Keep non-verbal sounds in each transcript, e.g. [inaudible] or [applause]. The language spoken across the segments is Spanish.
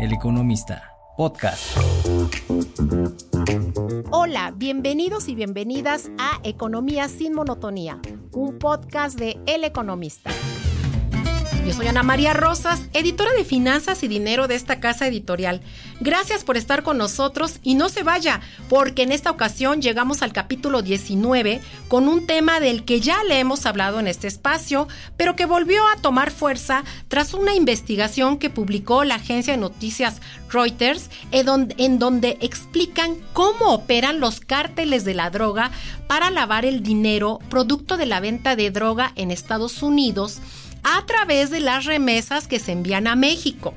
El Economista, podcast. Hola, bienvenidos y bienvenidas a Economía sin Monotonía, un podcast de El Economista. Yo soy Ana María Rosas, editora de Finanzas y Dinero de esta casa editorial. Gracias por estar con nosotros y no se vaya, porque en esta ocasión llegamos al capítulo 19 con un tema del que ya le hemos hablado en este espacio, pero que volvió a tomar fuerza tras una investigación que publicó la agencia de noticias Reuters, en donde explican cómo operan los cárteles de la droga para lavar el dinero producto de la venta de droga en Estados Unidos a través de las remesas que se envían a México.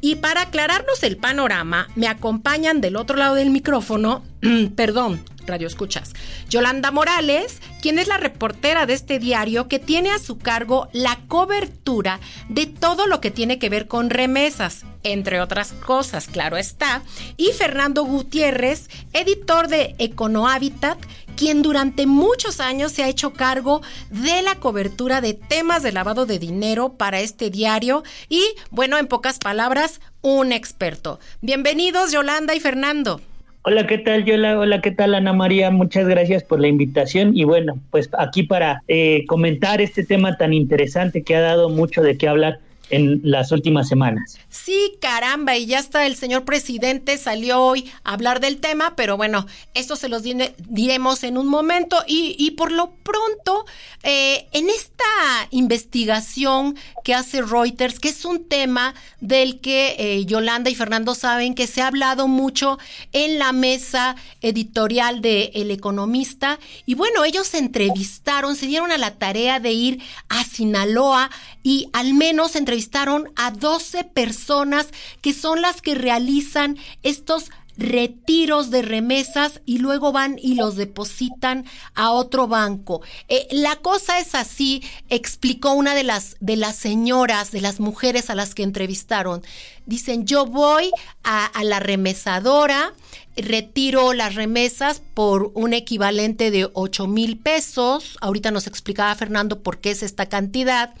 Y para aclararnos el panorama, me acompañan del otro lado del micrófono, [clears throat] perdón, Radio Escuchas, Yolanda Morales, quien es la reportera de este diario que tiene a su cargo la cobertura de todo lo que tiene que ver con remesas, entre otras cosas, claro está, y Fernando Gutiérrez, editor de Econohabitat, quien durante muchos años se ha hecho cargo de la cobertura de temas de lavado de dinero para este diario y, bueno, en pocas palabras, un experto. Bienvenidos, Yolanda y Fernando. Hola, ¿qué tal, Yola? Hola, ¿qué tal, Ana María? Muchas gracias por la invitación y bueno, pues aquí para eh, comentar este tema tan interesante que ha dado mucho de qué hablar en las últimas semanas. Sí, caramba, y ya está el señor presidente, salió hoy a hablar del tema, pero bueno, esto se los diremos en un momento y, y por lo pronto, eh, en esta investigación que hace Reuters, que es un tema del que eh, Yolanda y Fernando saben que se ha hablado mucho en la mesa editorial de El Economista, y bueno, ellos se entrevistaron, se dieron a la tarea de ir a Sinaloa y al menos entrevistaron a 12 personas que son las que realizan estos retiros de remesas y luego van y los depositan a otro banco. Eh, la cosa es así, explicó una de las, de las señoras, de las mujeres a las que entrevistaron. Dicen, yo voy a, a la remesadora, retiro las remesas por un equivalente de 8 mil pesos. Ahorita nos explicaba Fernando por qué es esta cantidad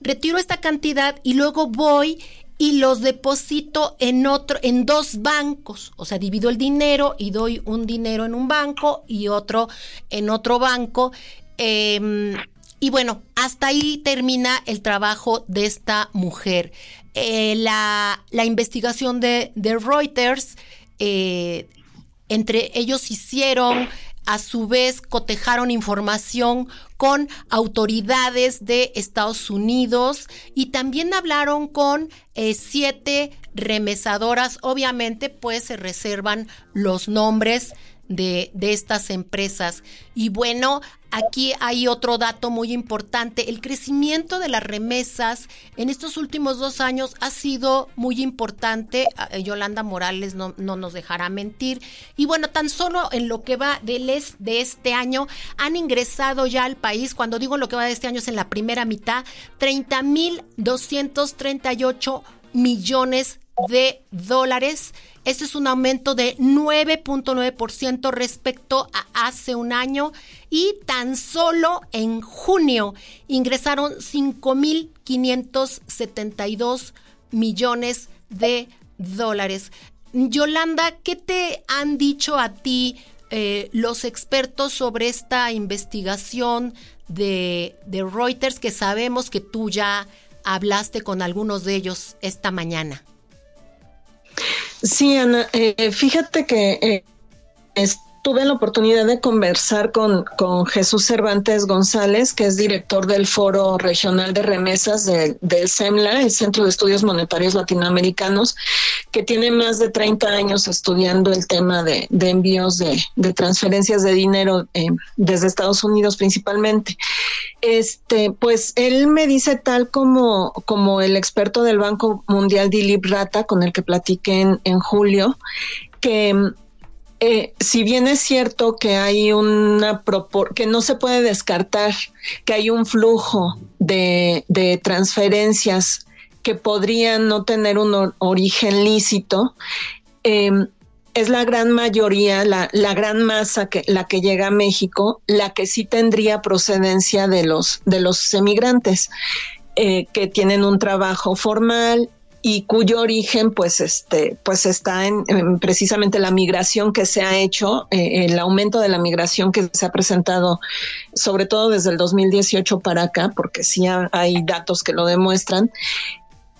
retiro esta cantidad y luego voy y los deposito en otro, en dos bancos. O sea, divido el dinero y doy un dinero en un banco y otro en otro banco. Em, y bueno, hasta ahí termina el trabajo de esta mujer. Eh, la, investigación de, de Reuters, eh, entre ellos hicieron a su vez cotejaron información con autoridades de Estados Unidos y también hablaron con eh, siete remesadoras. Obviamente, pues se reservan los nombres de, de estas empresas. Y bueno, Aquí hay otro dato muy importante. El crecimiento de las remesas en estos últimos dos años ha sido muy importante. Ah, eh, Yolanda Morales no, nos dejará mentir. Y bueno, tan solo en lo que va del de este año han ingresado ya al país, cuando digo lo que va de este año es en la primera mitad, 30.238 millones de dólares. Este es un aumento de 9.9% respecto a hace un año y tan solo en junio ingresaron 5.572 millones de dólares. Yolanda, ¿qué te han dicho a ti eh, los expertos sobre esta investigación de, de Reuters que sabemos que tú ya hablaste con algunos de ellos esta mañana? Sí, Ana, eh, fíjate que eh, tuve la oportunidad de conversar con, con, Jesús Cervantes González, que es director del Foro Regional de Remesas del CEMLA, el Centro de Estudios Monetarios Latinoamericanos, que tiene más de 30 años estudiando el tema de, envíos de, transferencias de dinero eh, desde Estados Unidos principalmente. Este, pues él me dice tal como, como el experto del Banco Mundial Dilip Rata, con el que platiqué en, en julio, que eh, si bien es cierto que hay una que no se puede descartar que hay un flujo de, transferencias que podrían no tener un origen lícito, eh, es la gran mayoría, la, la, gran masa que la que llega a México, la que sí tendría procedencia de los de los emigrantes eh, que tienen un trabajo formal y cuyo origen pues este pues está en, precisamente la migración que se ha hecho eh, el aumento de la migración que se ha presentado sobre todo desde el 2018 para acá porque sí hay datos que lo demuestran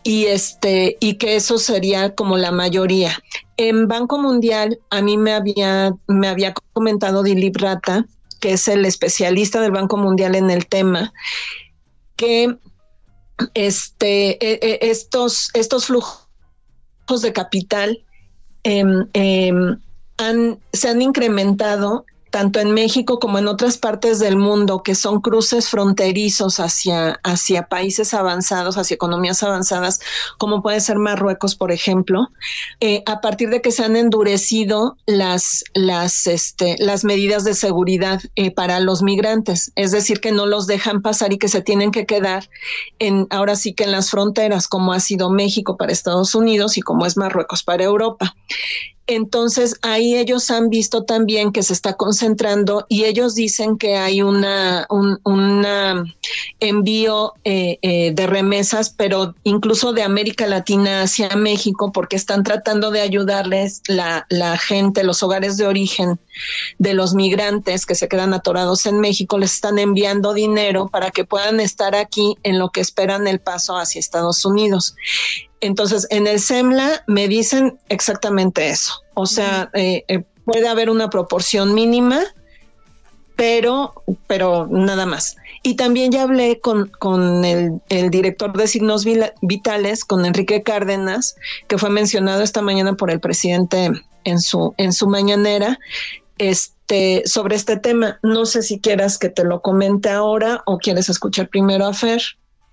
y este y que eso sería como la mayoría. En Banco Mundial a mí me había me había comentado Dilip Rata que es el especialista del Banco Mundial en el tema que este, e, e, estos, estos flujos de capital em, em, se han incrementado tanto en México como en otras partes del mundo, que son cruces fronterizos hacia, hacia países avanzados, hacia economías avanzadas, como puede ser Marruecos, por ejemplo, eh, a partir de que se han endurecido las, las, este, las medidas de seguridad eh, para los migrantes, es decir, que no los dejan pasar y que se tienen que quedar en, ahora sí que en las fronteras, como ha sido México para Estados Unidos y como es Marruecos para Europa. Entonces ahí ellos han visto también que se está concentrando y ellos dicen que hay una un envío eh, eh, de remesas, pero incluso de América Latina hacia México, porque están tratando de ayudarles la, la gente, los hogares de origen de los migrantes que se quedan atorados en México, les están enviando dinero para que puedan estar aquí en lo que esperan el paso hacia Estados Unidos. Entonces, en el SEMLA me dicen exactamente eso. O sea, eh, eh, puede haber una proporción mínima, pero, pero nada más. Y también ya hablé con, con el, el, director de signos vitales, con Enrique Cárdenas, que fue mencionado esta mañana por el presidente en su, en su mañanera, este, sobre este tema. No sé si quieras que te lo comente ahora o quieres escuchar primero a Fer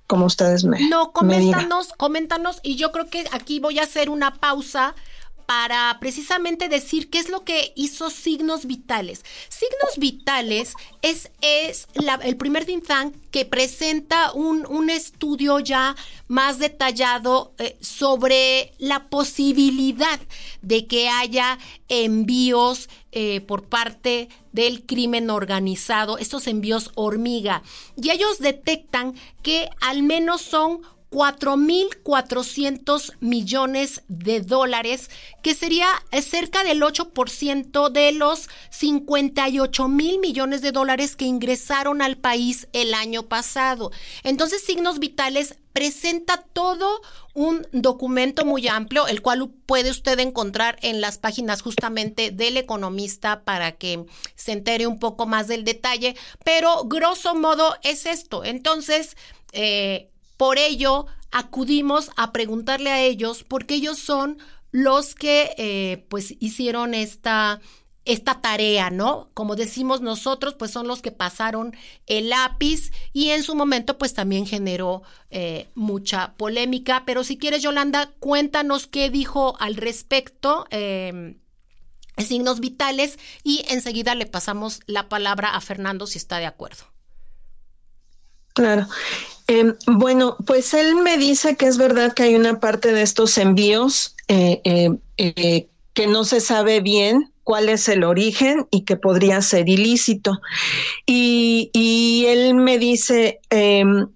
como ustedes me. No, coméntanos, coméntanos, y yo creo que aquí voy a hacer una pausa para precisamente decir qué es lo que hizo Signos Vitales. Signos Vitales es, es el primer think tank que presenta un, un estudio ya más detallado eh, sobre la posibilidad de que haya envíos eh, por parte del crimen organizado, estos envíos hormiga. Y ellos detectan que al menos son 4.400 millones de dólares, que sería eh, cerca del 8% de los 58 mil millones de dólares que ingresaron al país el año pasado. Entonces, Signos Vitales presenta todo un documento muy amplio, el cual puede usted encontrar en las páginas justamente del economista para que se entere un poco más del detalle, pero grosso modo es esto. Entonces, eh, por ello, acudimos a preguntarle a ellos porque ellos son los que eh, pues hicieron esta esta tarea, ¿no? Como decimos nosotros, pues son los que pasaron el lápiz y en su momento pues también generó eh, mucha polémica. Pero si quieres, Yolanda, cuéntanos qué dijo al respecto. Eh, signos vitales y enseguida le pasamos la palabra a Fernando si está de acuerdo. Claro. Em, bueno, pues él me dice que es verdad que hay una parte de estos envíos eh, eh, eh, que no se sabe bien cuál es el origen y que podría ser ilícito. Y, y él me dice, em,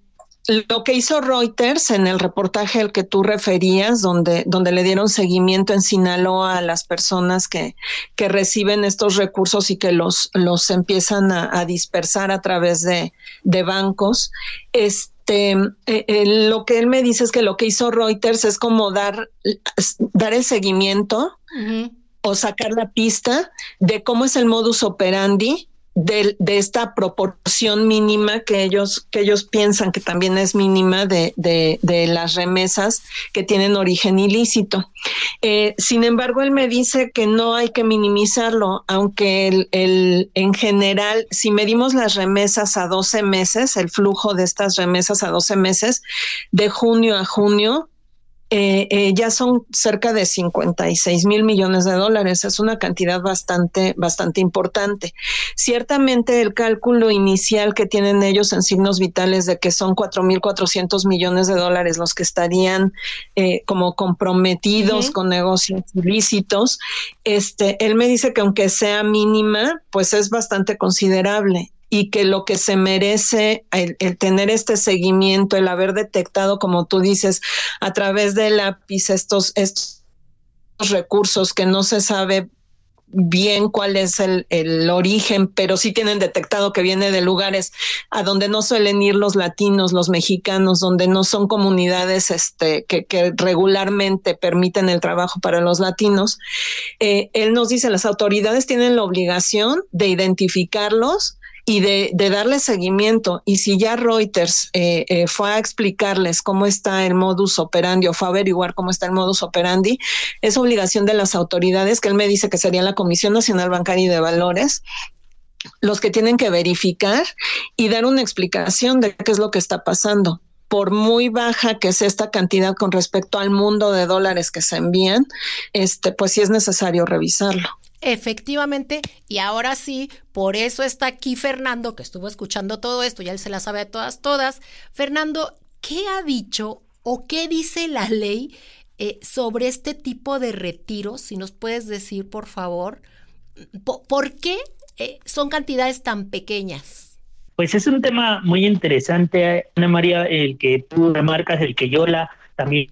lo que hizo Reuters en el reportaje al que tú referías, donde, donde le dieron seguimiento en Sinaloa a las personas que, que reciben estos recursos y que los, los empiezan a, dispersar a través de, de bancos, este, eh, eh, lo que él me dice es que lo que hizo Reuters es como dar, dar el seguimiento o sacar la pista de cómo es el modus operandi de, esta proporción mínima que ellos, que ellos piensan que también es mínima de, de, las remesas que tienen origen ilícito. Eh, sin embargo, él me dice que no hay que minimizarlo, aunque el, el, en general, si medimos las remesas a 12 meses, el flujo de estas remesas a 12 meses, de junio a junio, eh, eh, ya son cerca de 56 mil millones de dólares. Es una cantidad bastante, bastante importante. Ciertamente el cálculo inicial que tienen ellos en signos vitales de que son 4.400 millones de dólares los que estarían eh, como comprometidos con negocios ilícitos, este, él me dice que aunque sea mínima, pues es bastante considerable y que lo que se merece el, tener este seguimiento, el haber detectado, como tú dices, a través del lápiz estos, estos recursos que no se sabe bien cuál es el, el, origen, pero sí tienen detectado que viene de lugares a donde no suelen ir los latinos, los mexicanos, donde no son comunidades este, que, que regularmente permiten el trabajo para los latinos. Eh, él nos dice, las autoridades tienen la obligación de identificarlos y de, de, darle seguimiento. Y si ya Reuters eh, eh, fue a explicarles cómo está el modus operandi o fue a averiguar cómo está el modus operandi, es obligación de las autoridades, que él me dice que sería la Comisión Nacional Bancaria y de Valores, los que tienen que verificar y dar una explicación de qué es lo que está pasando por muy baja que sea esta cantidad con respecto al mundo de dólares que se envían, este, pues sí es necesario revisarlo. Efectivamente, y ahora sí, por eso está aquí Fernando, que estuvo escuchando todo esto, ya él se la sabe de todas, todas. Fernando, ¿qué ha dicho o qué dice la ley eh, sobre este tipo de retiros? Si nos puedes decir, por favor, ¿por, qué eh, son cantidades tan pequeñas? Pues es un tema muy interesante, Ana María, el que tú remarcas, el que Yola también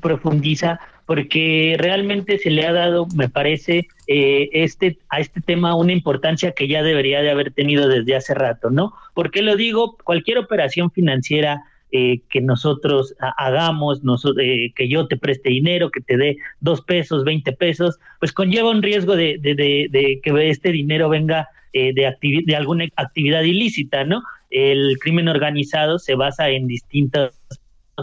profundiza, porque realmente se le ha dado, me parece, eh, este, a este tema una importancia que ya debería de haber tenido desde hace rato, ¿no? ¿Por qué lo digo? Cualquier operación financiera eh, que nosotros hagamos, eh, que yo te preste dinero, que te dé dos pesos, veinte pesos, pues conlleva un riesgo de, de, de, que este dinero venga de, de alguna actividad ilícita, ¿no? El crimen organizado se basa en distintas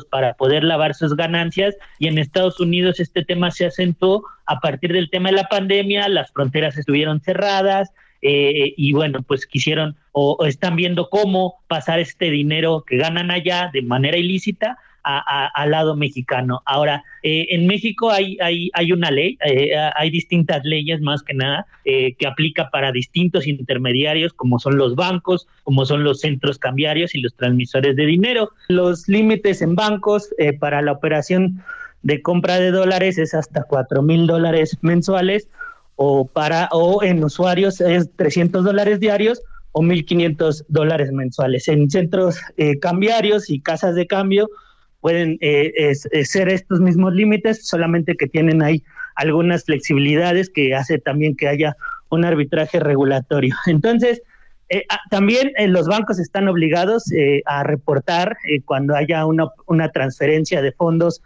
para poder lavar sus ganancias. Y en Estados Unidos este tema se acentuó a partir del tema de la pandemia, las fronteras estuvieron cerradas eh, y bueno, pues quisieron o, están viendo cómo pasar este dinero que ganan allá de manera ilícita al lado mexicano. Ahora, eh, en México hay, hay, hay una ley, eh, hay distintas leyes más que nada eh, que aplica para distintos intermediarios, como son los bancos, como son los centros cambiarios y los transmisores de dinero. Los límites en bancos para la operación de compra de dólares es hasta cuatro mil dólares mensuales o para o en usuarios es 300 dólares diarios o 1.500 dólares mensuales. En centros cambiarios y casas de cambio pueden eh, ser estos mismos límites, solamente que tienen ahí algunas flexibilidades que hace también que haya un arbitraje regulatorio. [laughs] Entonces, eh, ah, también eh, los bancos están obligados a reportar cuando haya una, una, transferencia de fondos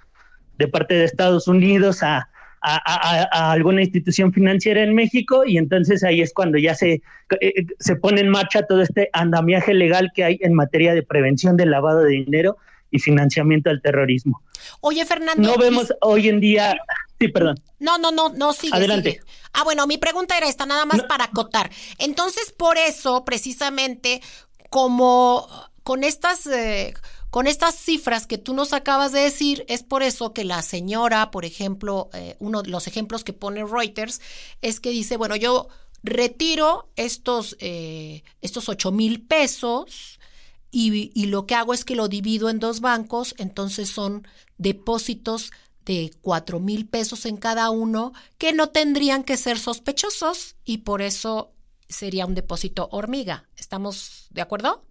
de parte de Estados Unidos a, a, alguna institución financiera en México y entonces ahí es cuando ya se, se pone en marcha todo este andamiaje legal que hay en materia de prevención del lavado de dinero y financiamiento al terrorismo. Oye, Fernando. No vemos hoy en día. Sí, perdón. No, no, no, no, sigue. Adelante. Ah, bueno, mi pregunta era esta, nada más para acotar. Entonces, por eso, precisamente, como con estas. Eh, con estas cifras que tú nos acabas de decir, es por eso que la señora, por ejemplo, eh, uno de los ejemplos que pone Reuters es que dice, bueno, yo retiro estos, eh, estos 8 mil pesos y, lo que hago es que lo divido en dos bancos, entonces son depósitos de cuatro mil pesos en cada uno que no tendrían que ser sospechosos y por eso sería un depósito hormiga. ¿Estamos de acuerdo?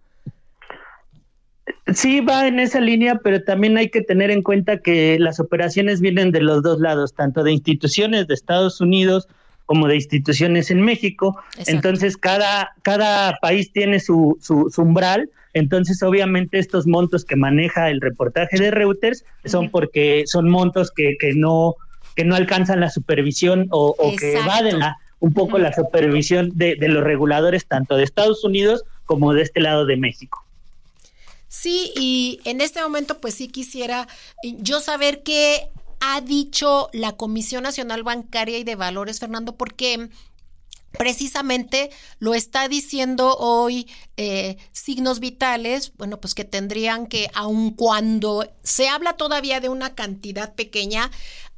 Sí, va en esa línea, pero también hay que tener en cuenta que las operaciones vienen de los dos lados, tanto de instituciones de Estados Unidos como de instituciones en México. Entonces, cada, cada país tiene su, su, su umbral entonces, obviamente, estos montos que maneja el reportaje de Reuters son porque son montos que, que, no, que no alcanzan la supervisión o, que evaden un poco la supervisión de, de los reguladores tanto de Estados Unidos como de este lado de México. Sí, y en este momento pues sí quisiera yo saber qué ha dicho la Comisión Nacional Bancaria y de Valores, Fernando, porque Precisamente lo está diciendo hoy eh, signos vitales, bueno, pues que tendrían que, aun cuando se habla todavía de una cantidad pequeña,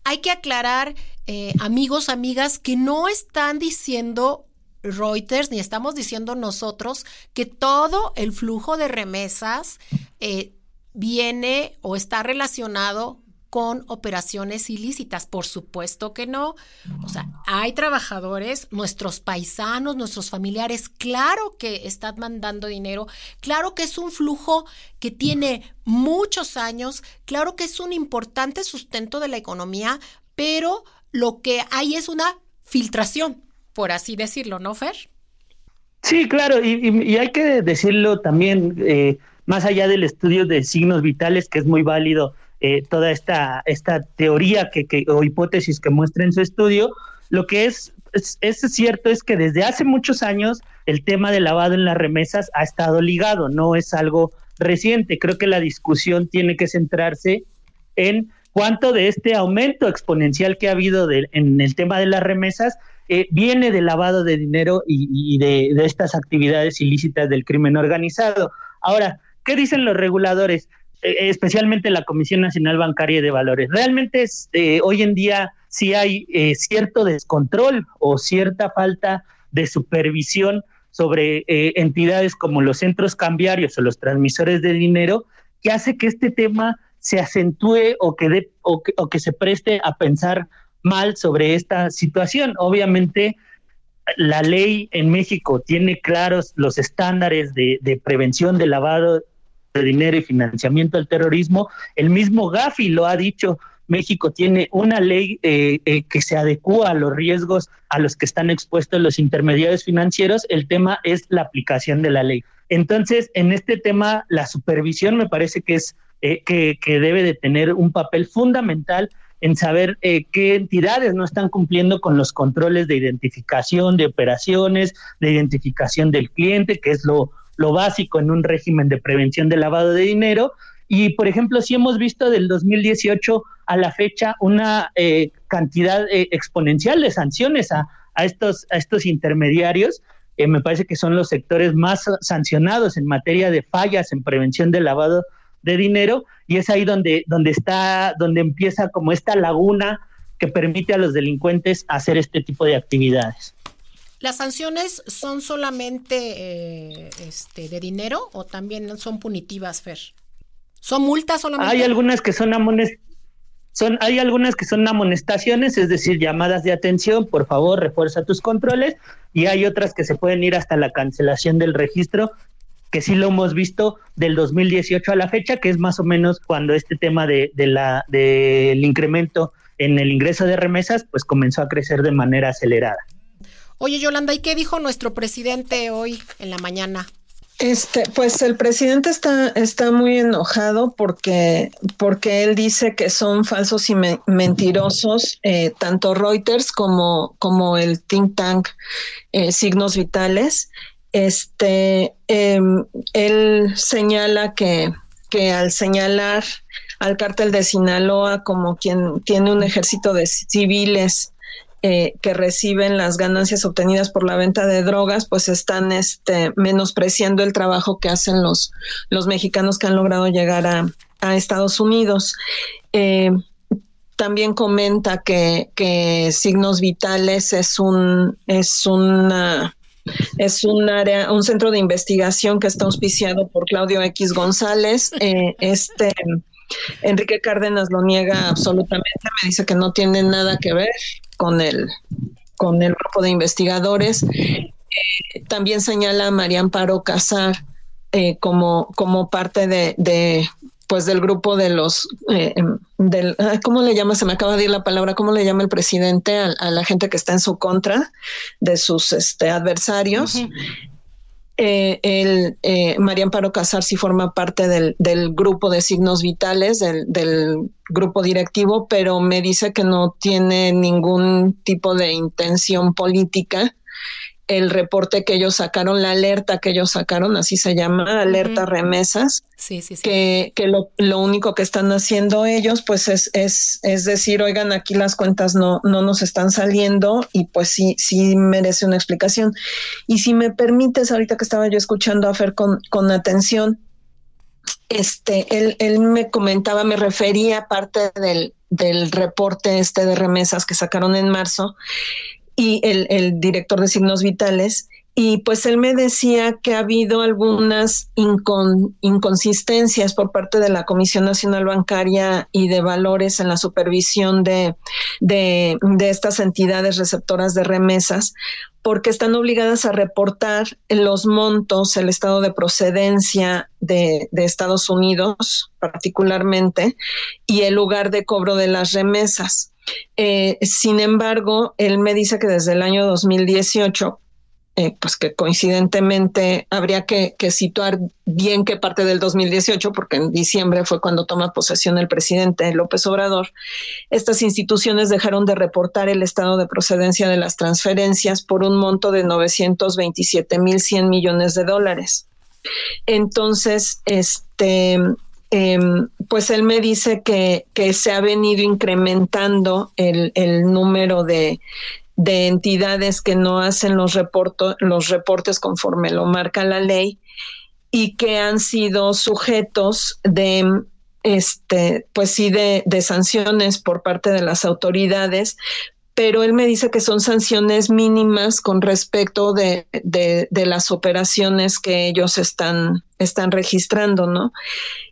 hay que aclarar, eh, amigos, amigas, que no están diciendo Reuters, ni estamos diciendo nosotros, que todo el flujo de remesas eh, viene o está relacionado con operaciones ilícitas. Por supuesto que no. O sea, hay trabajadores, nuestros paisanos, nuestros familiares, claro que están mandando dinero, claro que es un flujo que tiene muchos años, claro que es un importante sustento de la economía, pero lo que hay es una filtración, por así decirlo, ¿no, Fer? Sí, claro, y, hay que decirlo también, eh, más allá del estudio de signos vitales, que es muy válido eh, toda esta, esta teoría que, que, o hipótesis que muestra en su estudio, lo que es, es, cierto es que desde hace muchos años el tema del lavado en las remesas ha estado ligado, no es algo reciente. Creo que la discusión tiene que centrarse en cuánto de este aumento exponencial que ha habido en el tema de las remesas eh, viene del lavado de dinero y, de, de, estas actividades ilícitas del crimen organizado. Ahora, ¿qué dicen los reguladores? Eh, especialmente la Comisión Nacional Bancaria de Valores. Realmente eh, hoy en día sí hay eh, cierto descontrol o cierta falta de supervisión sobre entidades como los centros cambiarios o los transmisores de dinero que hace que este tema se acentúe o que, o que, se preste a pensar mal sobre esta situación. Obviamente, la ley en México tiene claros los estándares de, de prevención de lavado de dinero y financiamiento al terrorismo. El mismo Gafi lo ha dicho. México tiene una ley eh, eh, que se adecua a los riesgos a los que están expuestos los intermediarios financieros. El tema es la aplicación de la ley. Entonces, en este tema, la supervisión me parece que es eh, que, debe de tener un papel fundamental en saber qué entidades no están cumpliendo con los controles de identificación de operaciones, de identificación del cliente, que es lo, lo básico en un régimen de prevención de lavado de dinero. Y, por ejemplo, si hemos visto del 2018 a la fecha una eh, cantidad eh, exponencial de sanciones a, a, estos, a estos intermediarios. Eh, me parece que son los sectores más sancionados en materia de fallas en prevención de lavado de dinero y es ahí donde, donde está, donde empieza como esta laguna que permite a los delincuentes hacer este tipo de actividades. ¿Las sanciones son solamente eh, este, de dinero o también son punitivas, Fer? ¿Son multas solamente? Hay algunas que son son, hay algunas que son amonestaciones, es decir, llamadas de atención, por favor, refuerza tus controles, y hay otras que se pueden ir hasta la cancelación del registro, que sí lo hemos visto del 2018 a la fecha, que es más o menos cuando este tema de la del incremento en el ingreso de remesas, pues comenzó a crecer de manera acelerada. Oye, Yolanda, ¿y qué dijo nuestro presidente hoy en la mañana? Este, pues el presidente está, está muy enojado porque, porque él dice que son falsos y mentirosos eh, tanto Reuters como, como el think tank eh, Signos Vitales. Este, em, él señala que, que al señalar al cártel de Sinaloa como quien tiene un ejército de civiles eh, que reciben las ganancias obtenidas por la venta de drogas, pues están este, menospreciando el trabajo que hacen los, los mexicanos que han logrado llegar a, Estados Unidos. Eh, también comenta que, que, Signos Vitales es un, es una es un área, un centro de investigación que está auspiciado por Claudio X González. Eh, este Enrique Cárdenas lo niega absolutamente, me dice que no tiene nada que ver con el, con el grupo de investigadores. Eh, también señala a María Amparo Casar eh, como, como parte de, pues del grupo de los eh, del cómo le llama se me acaba de ir la palabra cómo le llama el presidente a, la gente que está en su contra de sus este adversarios eh, eh, María Amparo Casar sí forma parte del, del grupo de signos vitales, del, del, grupo directivo, pero me dice que no tiene ningún tipo de intención política el reporte que ellos sacaron, la alerta que ellos sacaron, así se llama, alerta remesas, sí, sí, sí. que, que lo, lo, único que están haciendo ellos, pues es, es, es decir, oigan, aquí las cuentas no, no nos están saliendo y pues sí, sí merece una explicación. Y si me permites, ahorita que estaba yo escuchando a Fer con, con atención, este, él, él me comentaba, me refería parte del, del reporte este de remesas que sacaron en marzo, y el, director de signos vitales, y pues él me decía que ha habido algunas inconsistencias por parte de la Comisión Nacional Bancaria y de Valores en la supervisión de, de, estas entidades receptoras de remesas, porque están obligadas a reportar los montos, el estado de procedencia de, de Estados Unidos particularmente, y el lugar de cobro de las remesas. Eh, sin embargo, él me dice que desde el año 2018 eh, pues que coincidentemente habría que, situar bien qué parte del 2018, porque en diciembre fue cuando toma posesión el presidente López Obrador, estas instituciones dejaron de reportar el estado de procedencia de las transferencias por un monto de 927 mil 100 millones de dólares. Entonces, este, em, pues él me dice que, que, se ha venido incrementando el, el número de, de entidades que no hacen los, los reportes conforme lo marca la ley y que han sido sujetos de este pues sí de, sanciones por parte de las autoridades pero él me dice que son sanciones mínimas con respecto de, de, las operaciones que ellos están, están registrando, ¿no?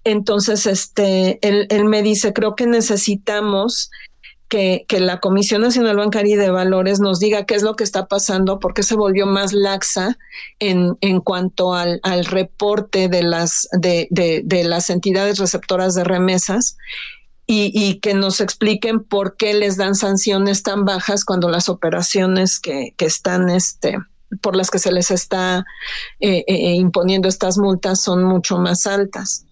Entonces, este, él, él me dice, creo que necesitamos que, la Comisión Nacional Bancaria y de Valores nos diga qué es lo que está pasando, por qué se volvió más laxa en, en cuanto al, al reporte de las, de, de, las entidades receptoras de remesas y, y, que nos expliquen por qué les dan sanciones tan bajas cuando las operaciones que, que están este, por las que se les está eh, eh, imponiendo estas multas son mucho más altas.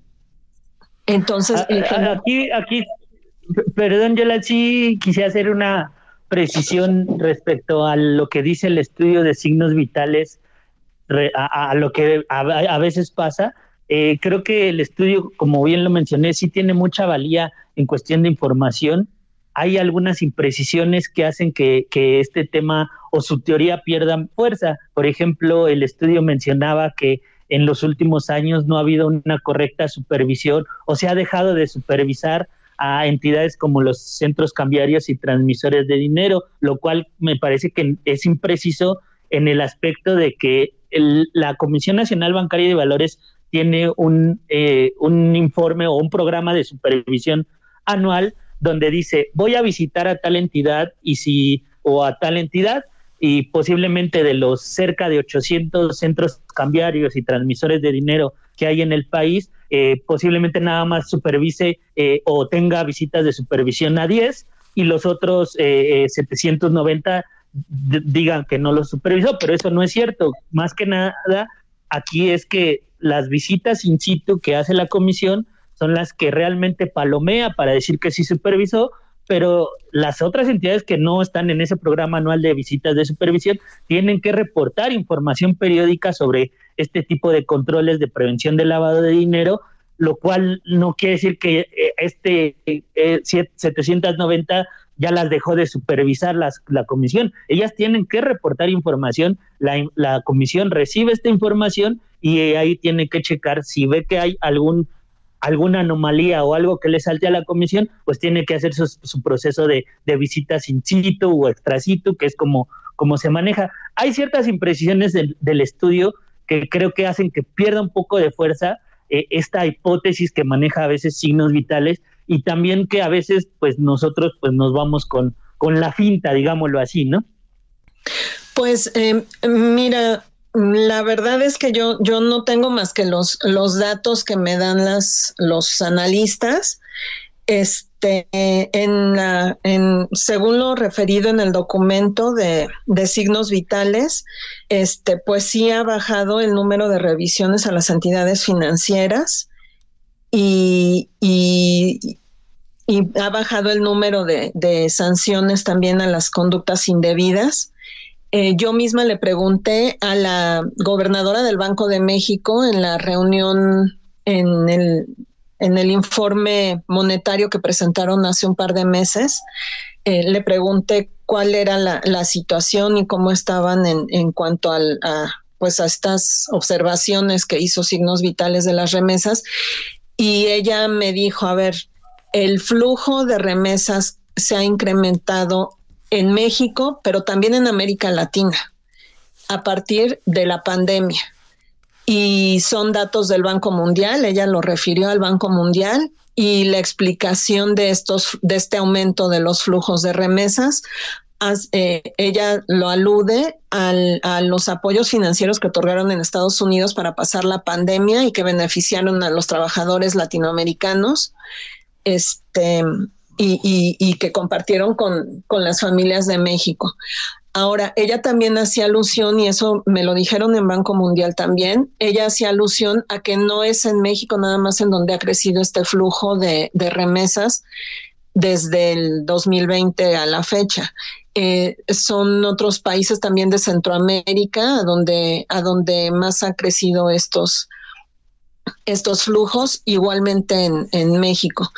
Entonces, aquí, aquí Perdón, yo sí quisiera hacer una precisión respecto a lo que dice el estudio de signos vitales, a, lo que a, veces pasa. Eh, creo que el estudio, como bien lo mencioné, sí tiene mucha valía en cuestión de información. Hay algunas imprecisiones que hacen que, este tema o su teoría pierdan fuerza. Por ejemplo, el estudio mencionaba que en los últimos años no ha habido una correcta supervisión o se ha dejado de supervisar a entidades como los centros cambiarios y transmisores de dinero, lo cual me parece que es impreciso en el aspecto de que la Comisión Nacional Bancaria de Valores tiene un, eh, un informe o un programa de supervisión anual donde dice voy a visitar a tal entidad y si o a tal entidad y posiblemente de los cerca de 800 centros cambiarios y transmisores de dinero que hay en el país, eh, posiblemente nada más supervise eh, o tenga visitas de supervisión a 10 y los otros 790 eh, digan que no los supervisó, pero eso no es cierto. Más que nada, aquí es que las visitas in situ que hace la comisión son las que realmente palomea para decir que sí supervisó, pero las otras entidades que no están en ese programa anual de visitas de supervisión tienen que reportar información periódica sobre este tipo de controles de prevención del lavado de dinero, lo cual no quiere decir que eh, este 790 eh, ya las dejó de supervisar las, la comisión. Ellas tienen que reportar información, la, la comisión recibe esta información y ahí tiene que checar si ve que hay algún alguna anomalía o algo que le salte a la comisión, pues tiene que hacer su, proceso de, de visitas in situ o extra situ, que es como, como se maneja. Hay ciertas imprecisiones del, del estudio que creo que hacen que pierda un poco de fuerza eh, esta hipótesis que maneja a veces signos vitales y también que a veces pues nosotros pues nos vamos con, con la finta, digámoslo así, ¿no? Pues eh, mira, la verdad es que yo, yo no tengo más que los, los datos que me dan las, los analistas. Este, en la, en, según lo referido en el documento de, de, signos vitales, este, pues sí ha bajado el número de revisiones a las entidades financieras y, y, y ha bajado el número de, de, sanciones también a las conductas indebidas. Eh, yo misma le pregunté a la gobernadora del Banco de México en la reunión en el, en el informe monetario que presentaron hace un par de meses, eh, le pregunté cuál era la, situación y cómo estaban en, en cuanto a, pues a estas observaciones que hizo signos vitales de las remesas. Y ella me dijo, a ver, el flujo de remesas se ha incrementado en México, pero también en América Latina. a partir de la pandemia. Y son datos del Banco Mundial, ella lo refirió al Banco Mundial y la explicación de estos de este aumento de los flujos de remesas eh, ella lo alude a los apoyos financieros que otorgaron en Estados Unidos para pasar la pandemia y que beneficiaron a los trabajadores latinoamericanos este, y, que compartieron con, con las familias de México. Ahora, ella también hacía alusión, y eso me lo dijeron en Banco Mundial también, ella hacía alusión a que no es en México nada más en donde ha crecido este flujo de, remesas desde el 2020 a la fecha. Eh, son otros países también de Centroamérica a donde, a donde más ha crecido estos, estos flujos, igualmente en, en México.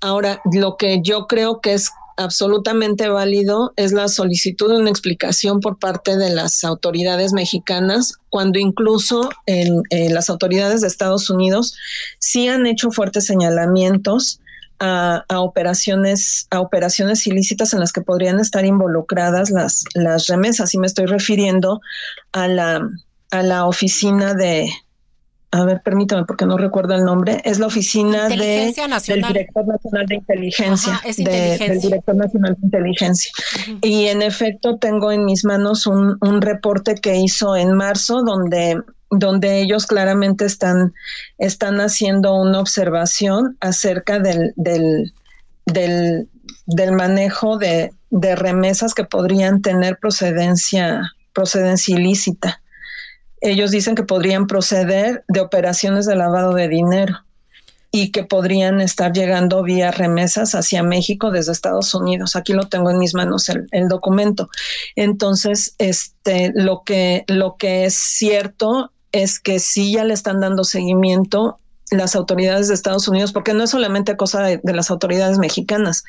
Ahora, lo que yo creo que es absolutamente válido es la solicitud de una explicación por parte de las autoridades mexicanas, cuando incluso en, las autoridades de Estados Unidos sí han hecho fuertes señalamientos a, operaciones a operaciones ilícitas en las que podrían estar involucradas las, las remesas. Y me estoy refiriendo a la, a la oficina de, a ver, permítame porque no recuerdo el nombre, es la oficina de, del Director Nacional de Inteligencia, del Director Nacional de Inteligencia. Y en efecto tengo en mis manos un, un reporte que hizo en marzo donde donde ellos claramente están, están haciendo una observación acerca del, del, del, del manejo de, de remesas que podrían tener procedencia, procedencia ilícita ellos dicen que podrían proceder de operaciones de lavado de dinero y que podrían estar llegando vía remesas hacia México desde Estados Unidos. Aquí lo tengo en mis manos el, documento. Entonces, este, lo que, lo que es cierto es que sí ya le están dando seguimiento las autoridades de Estados Unidos, porque no es solamente cosa de, de, las autoridades mexicanas,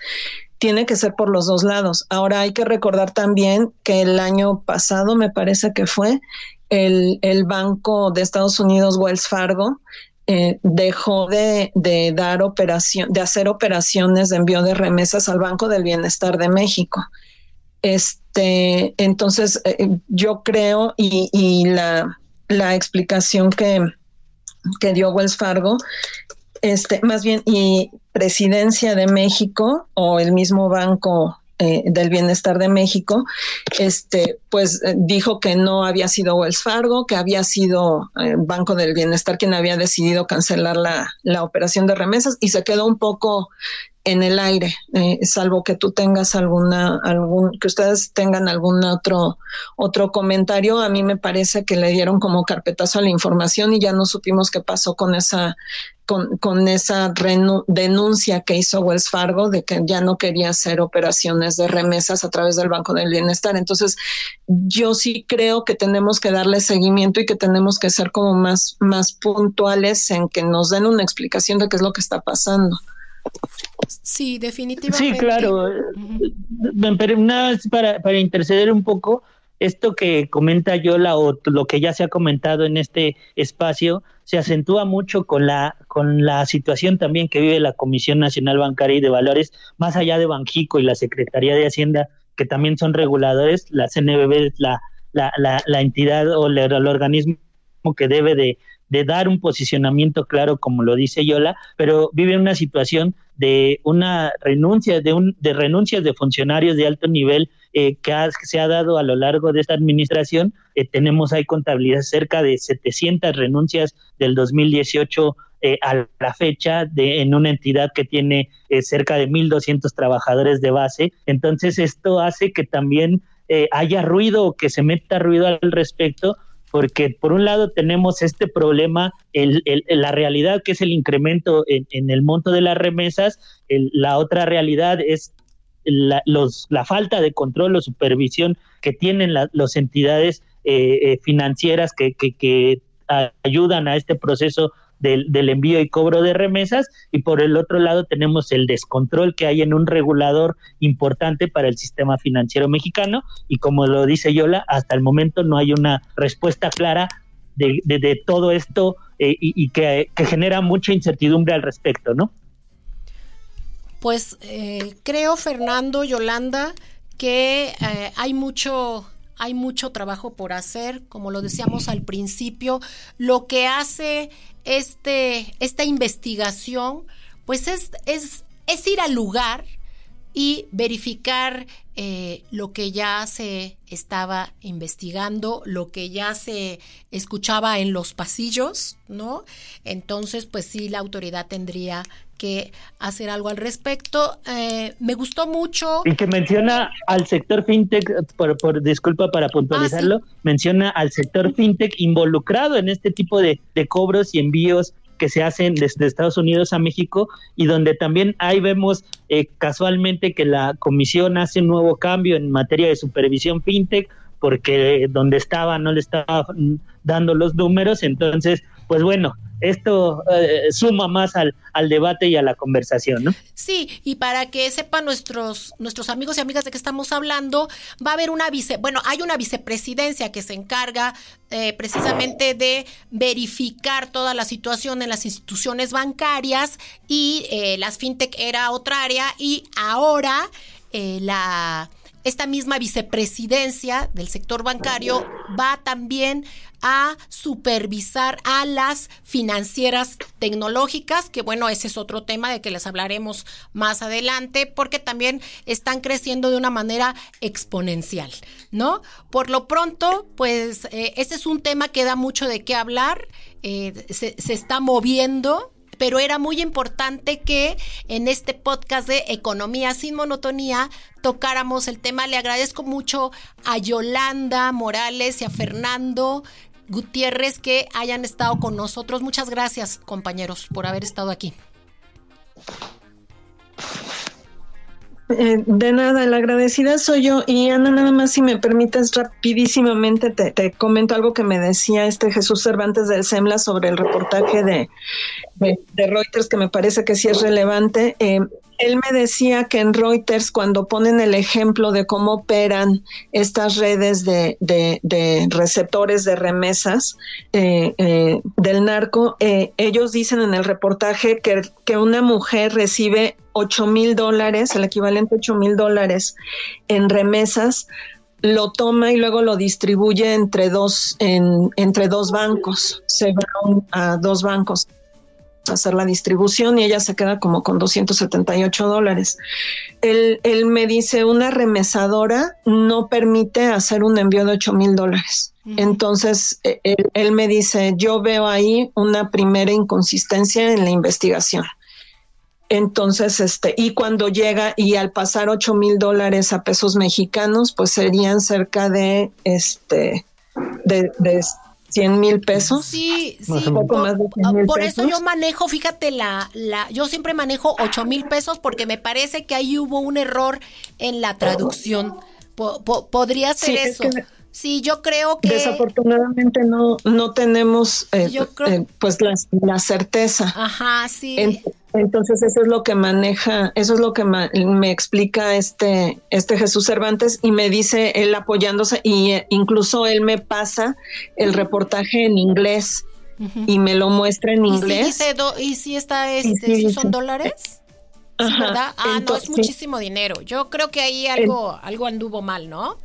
tiene que ser por los dos lados. Ahora hay que recordar también que el año pasado, me parece que fue, el, el Banco de Estados Unidos, Wells Fargo, eh, dejó de, de, dar operación, de hacer operaciones de envío de remesas al Banco del Bienestar de México. Este, entonces, eh, yo creo, y, y la, la, explicación que, que dio Wells Fargo, este, más bien, y Presidencia de México o el mismo Banco eh, del Bienestar de México, este, pues eh, dijo que no había sido Wells Fargo, que había sido eh, Banco del Bienestar quien había decidido cancelar la, la operación de remesas y se quedó un poco en el aire, eh, salvo que tú tengas alguna, algún, que ustedes tengan algún otro, otro comentario. A mí me parece que le dieron como carpetazo a la información y ya no supimos qué pasó con esa, con, con esa denuncia que hizo Wells Fargo de que ya no quería hacer operaciones de remesas a través del Banco del Bienestar. Entonces, yo sí creo que tenemos que darle seguimiento y que tenemos que ser como más, más puntuales en que nos den una explicación de qué es lo que está pasando. Sí, definitivamente. Sí, claro. Nada para, para interceder un poco, esto que comenta Yola o lo que ya se ha comentado en este espacio se acentúa mucho con la con la situación también que vive la Comisión Nacional Bancaria y de Valores, más allá de Banjico y la Secretaría de Hacienda, que también son reguladores, la CNBB es la, la, la, la entidad o el organismo que debe de, de dar un posicionamiento claro, como lo dice Yola, pero vive una situación de una renuncia, de, un, de renuncias de funcionarios de alto nivel eh, que, se ha dado a lo largo de esta administración. Eh, tenemos ahí contabilidad cerca de 700 renuncias del 2018 eh, a la fecha de, en una entidad que tiene eh, cerca de 1.200 trabajadores de base. Entonces esto hace que también haya ruido o que se meta ruido al respecto porque por un lado tenemos este problema, el, la realidad que es el incremento en, el monto de las remesas, la otra realidad es la, los, la falta de control o supervisión que tienen las entidades eh, eh, financieras que, que, que ayudan a este proceso del, envío y cobro de remesas y por el otro lado tenemos el descontrol que hay en un regulador importante para el sistema financiero mexicano y como lo dice Yola, hasta el momento no hay una respuesta clara de, de, todo esto eh, y, que, genera mucha incertidumbre al respecto, ¿no? Pues eh, creo, Fernando, Yolanda, que eh, hay mucho hay mucho trabajo por hacer, como lo decíamos al principio, lo que hace este, esta investigación, pues es, es, es ir al lugar y verificar eh, lo que ya se estaba investigando, lo que ya se escuchaba en los pasillos, ¿no? Entonces, pues sí, la autoridad tendría que hacer algo al respecto. Eh, me gustó mucho. Y que menciona al sector fintech, por, por disculpa para puntualizarlo, ah, menciona al sector fintech involucrado en este tipo de, de cobros y envíos que se hacen desde Estados Unidos a México y donde también ahí vemos eh, casualmente que la comisión hace un nuevo cambio en materia de supervisión fintech porque donde estaba no le estaba dando los números, entonces, pues bueno, esto eh, suma más al, debate y a la conversación, ¿no? Sí, y para que sepan nuestros, nuestros amigos y amigas de qué estamos hablando, va a haber una vice, bueno, hay una vicepresidencia que se encarga eh, precisamente de verificar toda la situación en las instituciones bancarias y eh, las fintech era otra área y ahora la esta misma vicepresidencia del sector bancario va también a supervisar a las financieras tecnológicas, que bueno, ese es otro tema de que les hablaremos más adelante, porque también están creciendo de una manera exponencial, ¿no? Por lo pronto, pues eh, este es un tema que da mucho de qué hablar, eh, se, se está moviendo pero era muy importante que en este podcast de Economía sin Monotonía tocáramos el tema. Le agradezco mucho a Yolanda Morales y a Fernando Gutiérrez que hayan estado con nosotros. Muchas gracias, compañeros, por haber estado aquí. Eh, de nada, la agradecida soy yo. Y Ana, nada más si me permites rapidísimamente, te, comento algo que me decía este Jesús Cervantes del SEMLA sobre el reportaje de, de, Reuters, que me parece que sí es relevante. Eh, él me decía que en Reuters, cuando ponen el ejemplo de cómo operan estas redes de, receptores de remesas eh, del narco, ellos dicen en el reportaje que, que una mujer recibe 8 mil dólares, el equivalente a 8 mil dólares en remesas, lo toma y luego lo distribuye entre dos, en, entre dos bancos. Se va a dos bancos hacer la distribución y ella se queda como con 278 dólares. Él, él me dice, una remesadora no permite hacer un envío de 8 mil dólares. Entonces, e, él, él me dice, yo veo ahí una primera inconsistencia en la investigación. Entonces, este, y cuando llega y al pasar 8 mil dólares a pesos mexicanos, pues serían cerca de, este, de, de 100 mil pesos. Sí, sí. por, eso yo manejo, fíjate, la, la, yo siempre manejo 8 mil pesos porque me parece que ahí hubo un error en la traducción. podría ser eso. Sí, yo creo que... Desafortunadamente no, no tenemos eh, eh, pues la, certeza. Ajá, sí. entonces eso es lo que maneja, eso es lo que me explica este, este Jesús Cervantes y me dice él apoyándose y eh, incluso él me pasa el reportaje en inglés y me lo muestra en inglés. ¿Y si, está este, son dólares? ¿Verdad? Ah, no, es muchísimo dinero. Yo creo que ahí algo, algo anduvo mal, ¿no?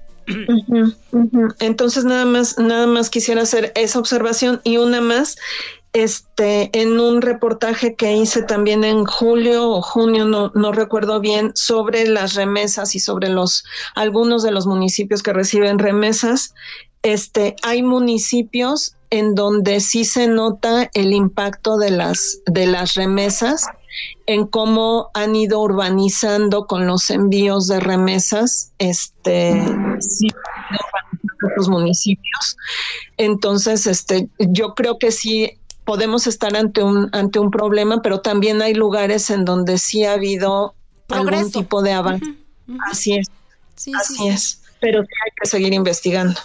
Entonces nada más, nada más quisiera hacer esa observación y una más. Este, en un reportaje que hice también en julio o junio, no, no recuerdo bien, sobre las remesas y sobre los algunos de los municipios que reciben remesas. Este, hay municipios en donde sí se nota el impacto de las, de las remesas en cómo han ido urbanizando con los envíos de remesas, este, sí, los municipios. Entonces, este, yo creo que sí podemos estar ante un ante un problema, pero también hay lugares en donde sí ha habido algún tipo de avance. Así es. así es. Pero sí hay que seguir investigando.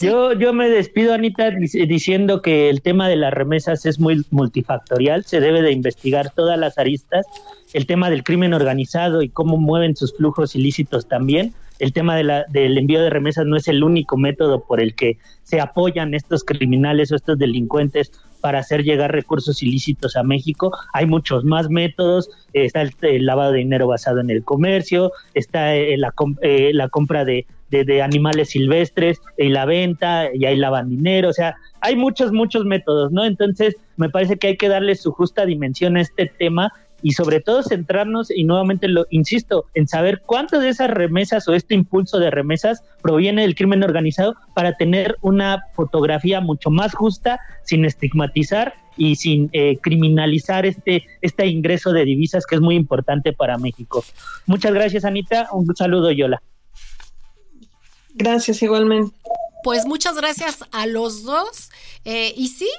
Yo, yo me despido, Anita, diciendo que el tema de las remesas es muy multifactorial, se debe de investigar todas las aristas, el tema del crimen organizado y cómo mueven sus flujos ilícitos también. El tema de la, del envío de remesas no es el único método por el que se apoyan estos criminales o estos delincuentes para hacer llegar recursos ilícitos a México. Hay muchos más métodos, está el, lavado de dinero basado en el comercio, está eh, la, eh, la compra de, de, animales silvestres y la venta, y hay lavan dinero, o sea, hay muchos, muchos métodos, ¿no? Entonces, me parece que hay que darle su justa dimensión a este tema y sobre todo centrarnos y nuevamente lo insisto en saber cuántas de esas remesas o este impulso de remesas proviene del crimen organizado para tener una fotografía mucho más justa sin estigmatizar y sin eh, criminalizar este este ingreso de divisas que es muy importante para México. Muchas gracias Anita, un saludo Yola. Gracias igualmente. Pues muchas gracias a los dos. Eh, y sí,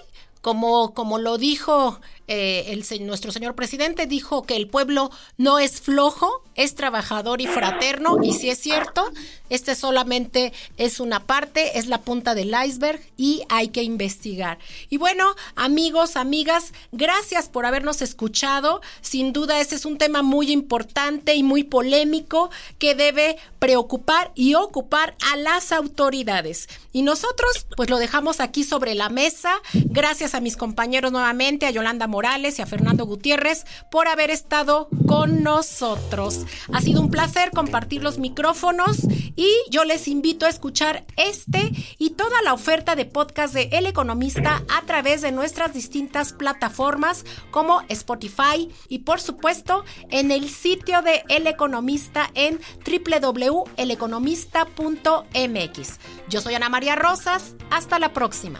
como, como lo dijo eh, el, nuestro señor presidente, dijo que el pueblo no es flojo, es trabajador y fraterno, y si es cierto, este solamente es una parte, es la punta del iceberg y hay que investigar. Y bueno, amigos, amigas, gracias por habernos escuchado. Sin duda, este es un tema muy importante y muy polémico que debe preocupar y ocupar a las autoridades. Y nosotros, pues lo dejamos aquí sobre la mesa. Gracias a mis compañeros nuevamente, a Yolanda Morales y a Fernando Gutiérrez, por haber estado con nosotros. Ha sido un placer compartir los micrófonos y yo les invito a escuchar este y toda la oferta de podcast de El Economista a través de nuestras distintas plataformas como Spotify y por supuesto en el sitio de El Economista en www eleconomista.mx. Yo soy Ana María Rosas, hasta la próxima.